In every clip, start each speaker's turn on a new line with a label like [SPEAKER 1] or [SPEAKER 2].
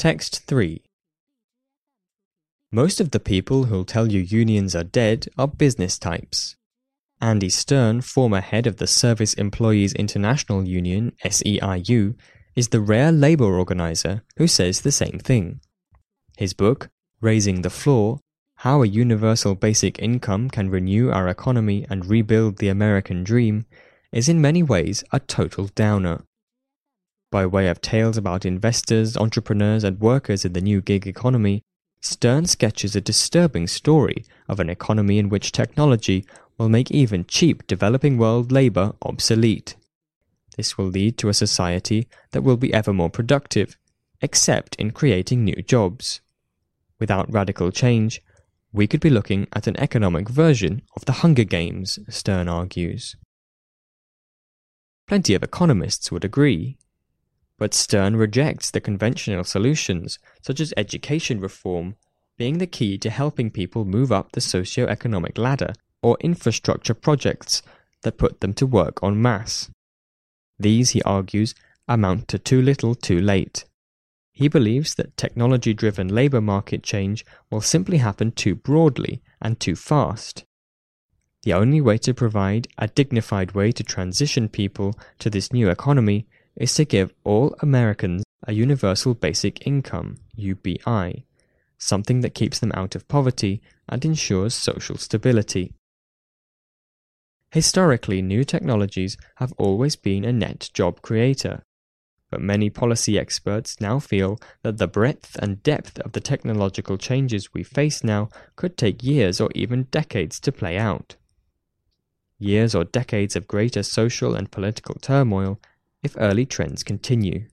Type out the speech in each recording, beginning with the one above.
[SPEAKER 1] Text 3 Most of the people who'll tell you unions are dead are business types. Andy Stern, former head of the Service Employees International Union, SEIU, is the rare labor organizer who says the same thing. His book, Raising the Floor How a Universal Basic Income Can Renew Our Economy and Rebuild the American Dream, is in many ways a total downer by way of tales about investors, entrepreneurs, and workers in the new gig economy, Stern sketches a disturbing story of an economy in which technology will make even cheap developing world labor obsolete. This will lead to a society that will be ever more productive, except in creating new jobs. Without radical change, we could be looking at an economic version of the Hunger Games, Stern argues. Plenty of economists would agree. But Stern rejects the conventional solutions, such as education reform, being the key to helping people move up the socio-economic ladder, or infrastructure projects that put them to work en masse. These, he argues, amount to too little too late. He believes that technology driven labour market change will simply happen too broadly and too fast. The only way to provide a dignified way to transition people to this new economy is to give all Americans a universal basic income, UBI, something that keeps them out of poverty and ensures social stability. Historically, new technologies have always been a net job creator, but many policy experts now feel that the breadth and depth of the technological changes we face now could take years or even decades to play out. Years or decades of greater social and political turmoil if early trends continue.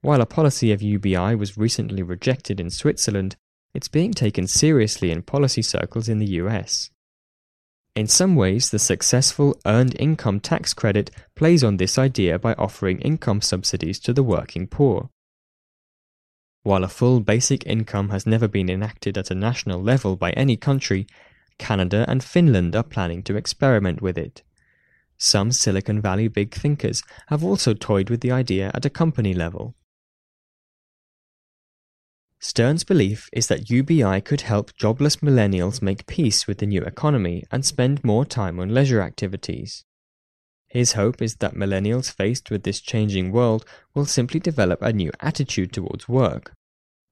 [SPEAKER 1] While a policy of UBI was recently rejected in Switzerland, it's being taken seriously in policy circles in the US. In some ways, the successful Earned Income Tax Credit plays on this idea by offering income subsidies to the working poor. While a full basic income has never been enacted at a national level by any country, Canada and Finland are planning to experiment with it. Some Silicon Valley big thinkers have also toyed with the idea at a company level. Stern's belief is that UBI could help jobless millennials make peace with the new economy and spend more time on leisure activities. His hope is that millennials faced with this changing world will simply develop a new attitude towards work,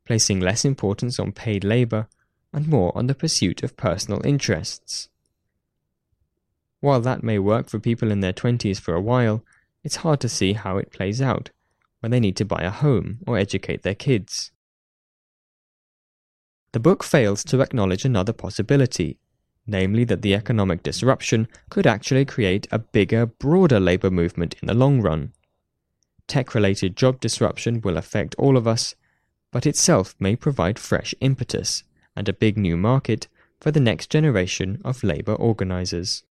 [SPEAKER 1] placing less importance on paid labor and more on the pursuit of personal interests. While that may work for people in their 20s for a while, it's hard to see how it plays out when they need to buy a home or educate their kids. The book fails to acknowledge another possibility, namely that the economic disruption could actually create a bigger, broader labour movement in the long run. Tech related job disruption will affect all of us, but itself may provide fresh impetus and a big new market for the next generation of labour organisers.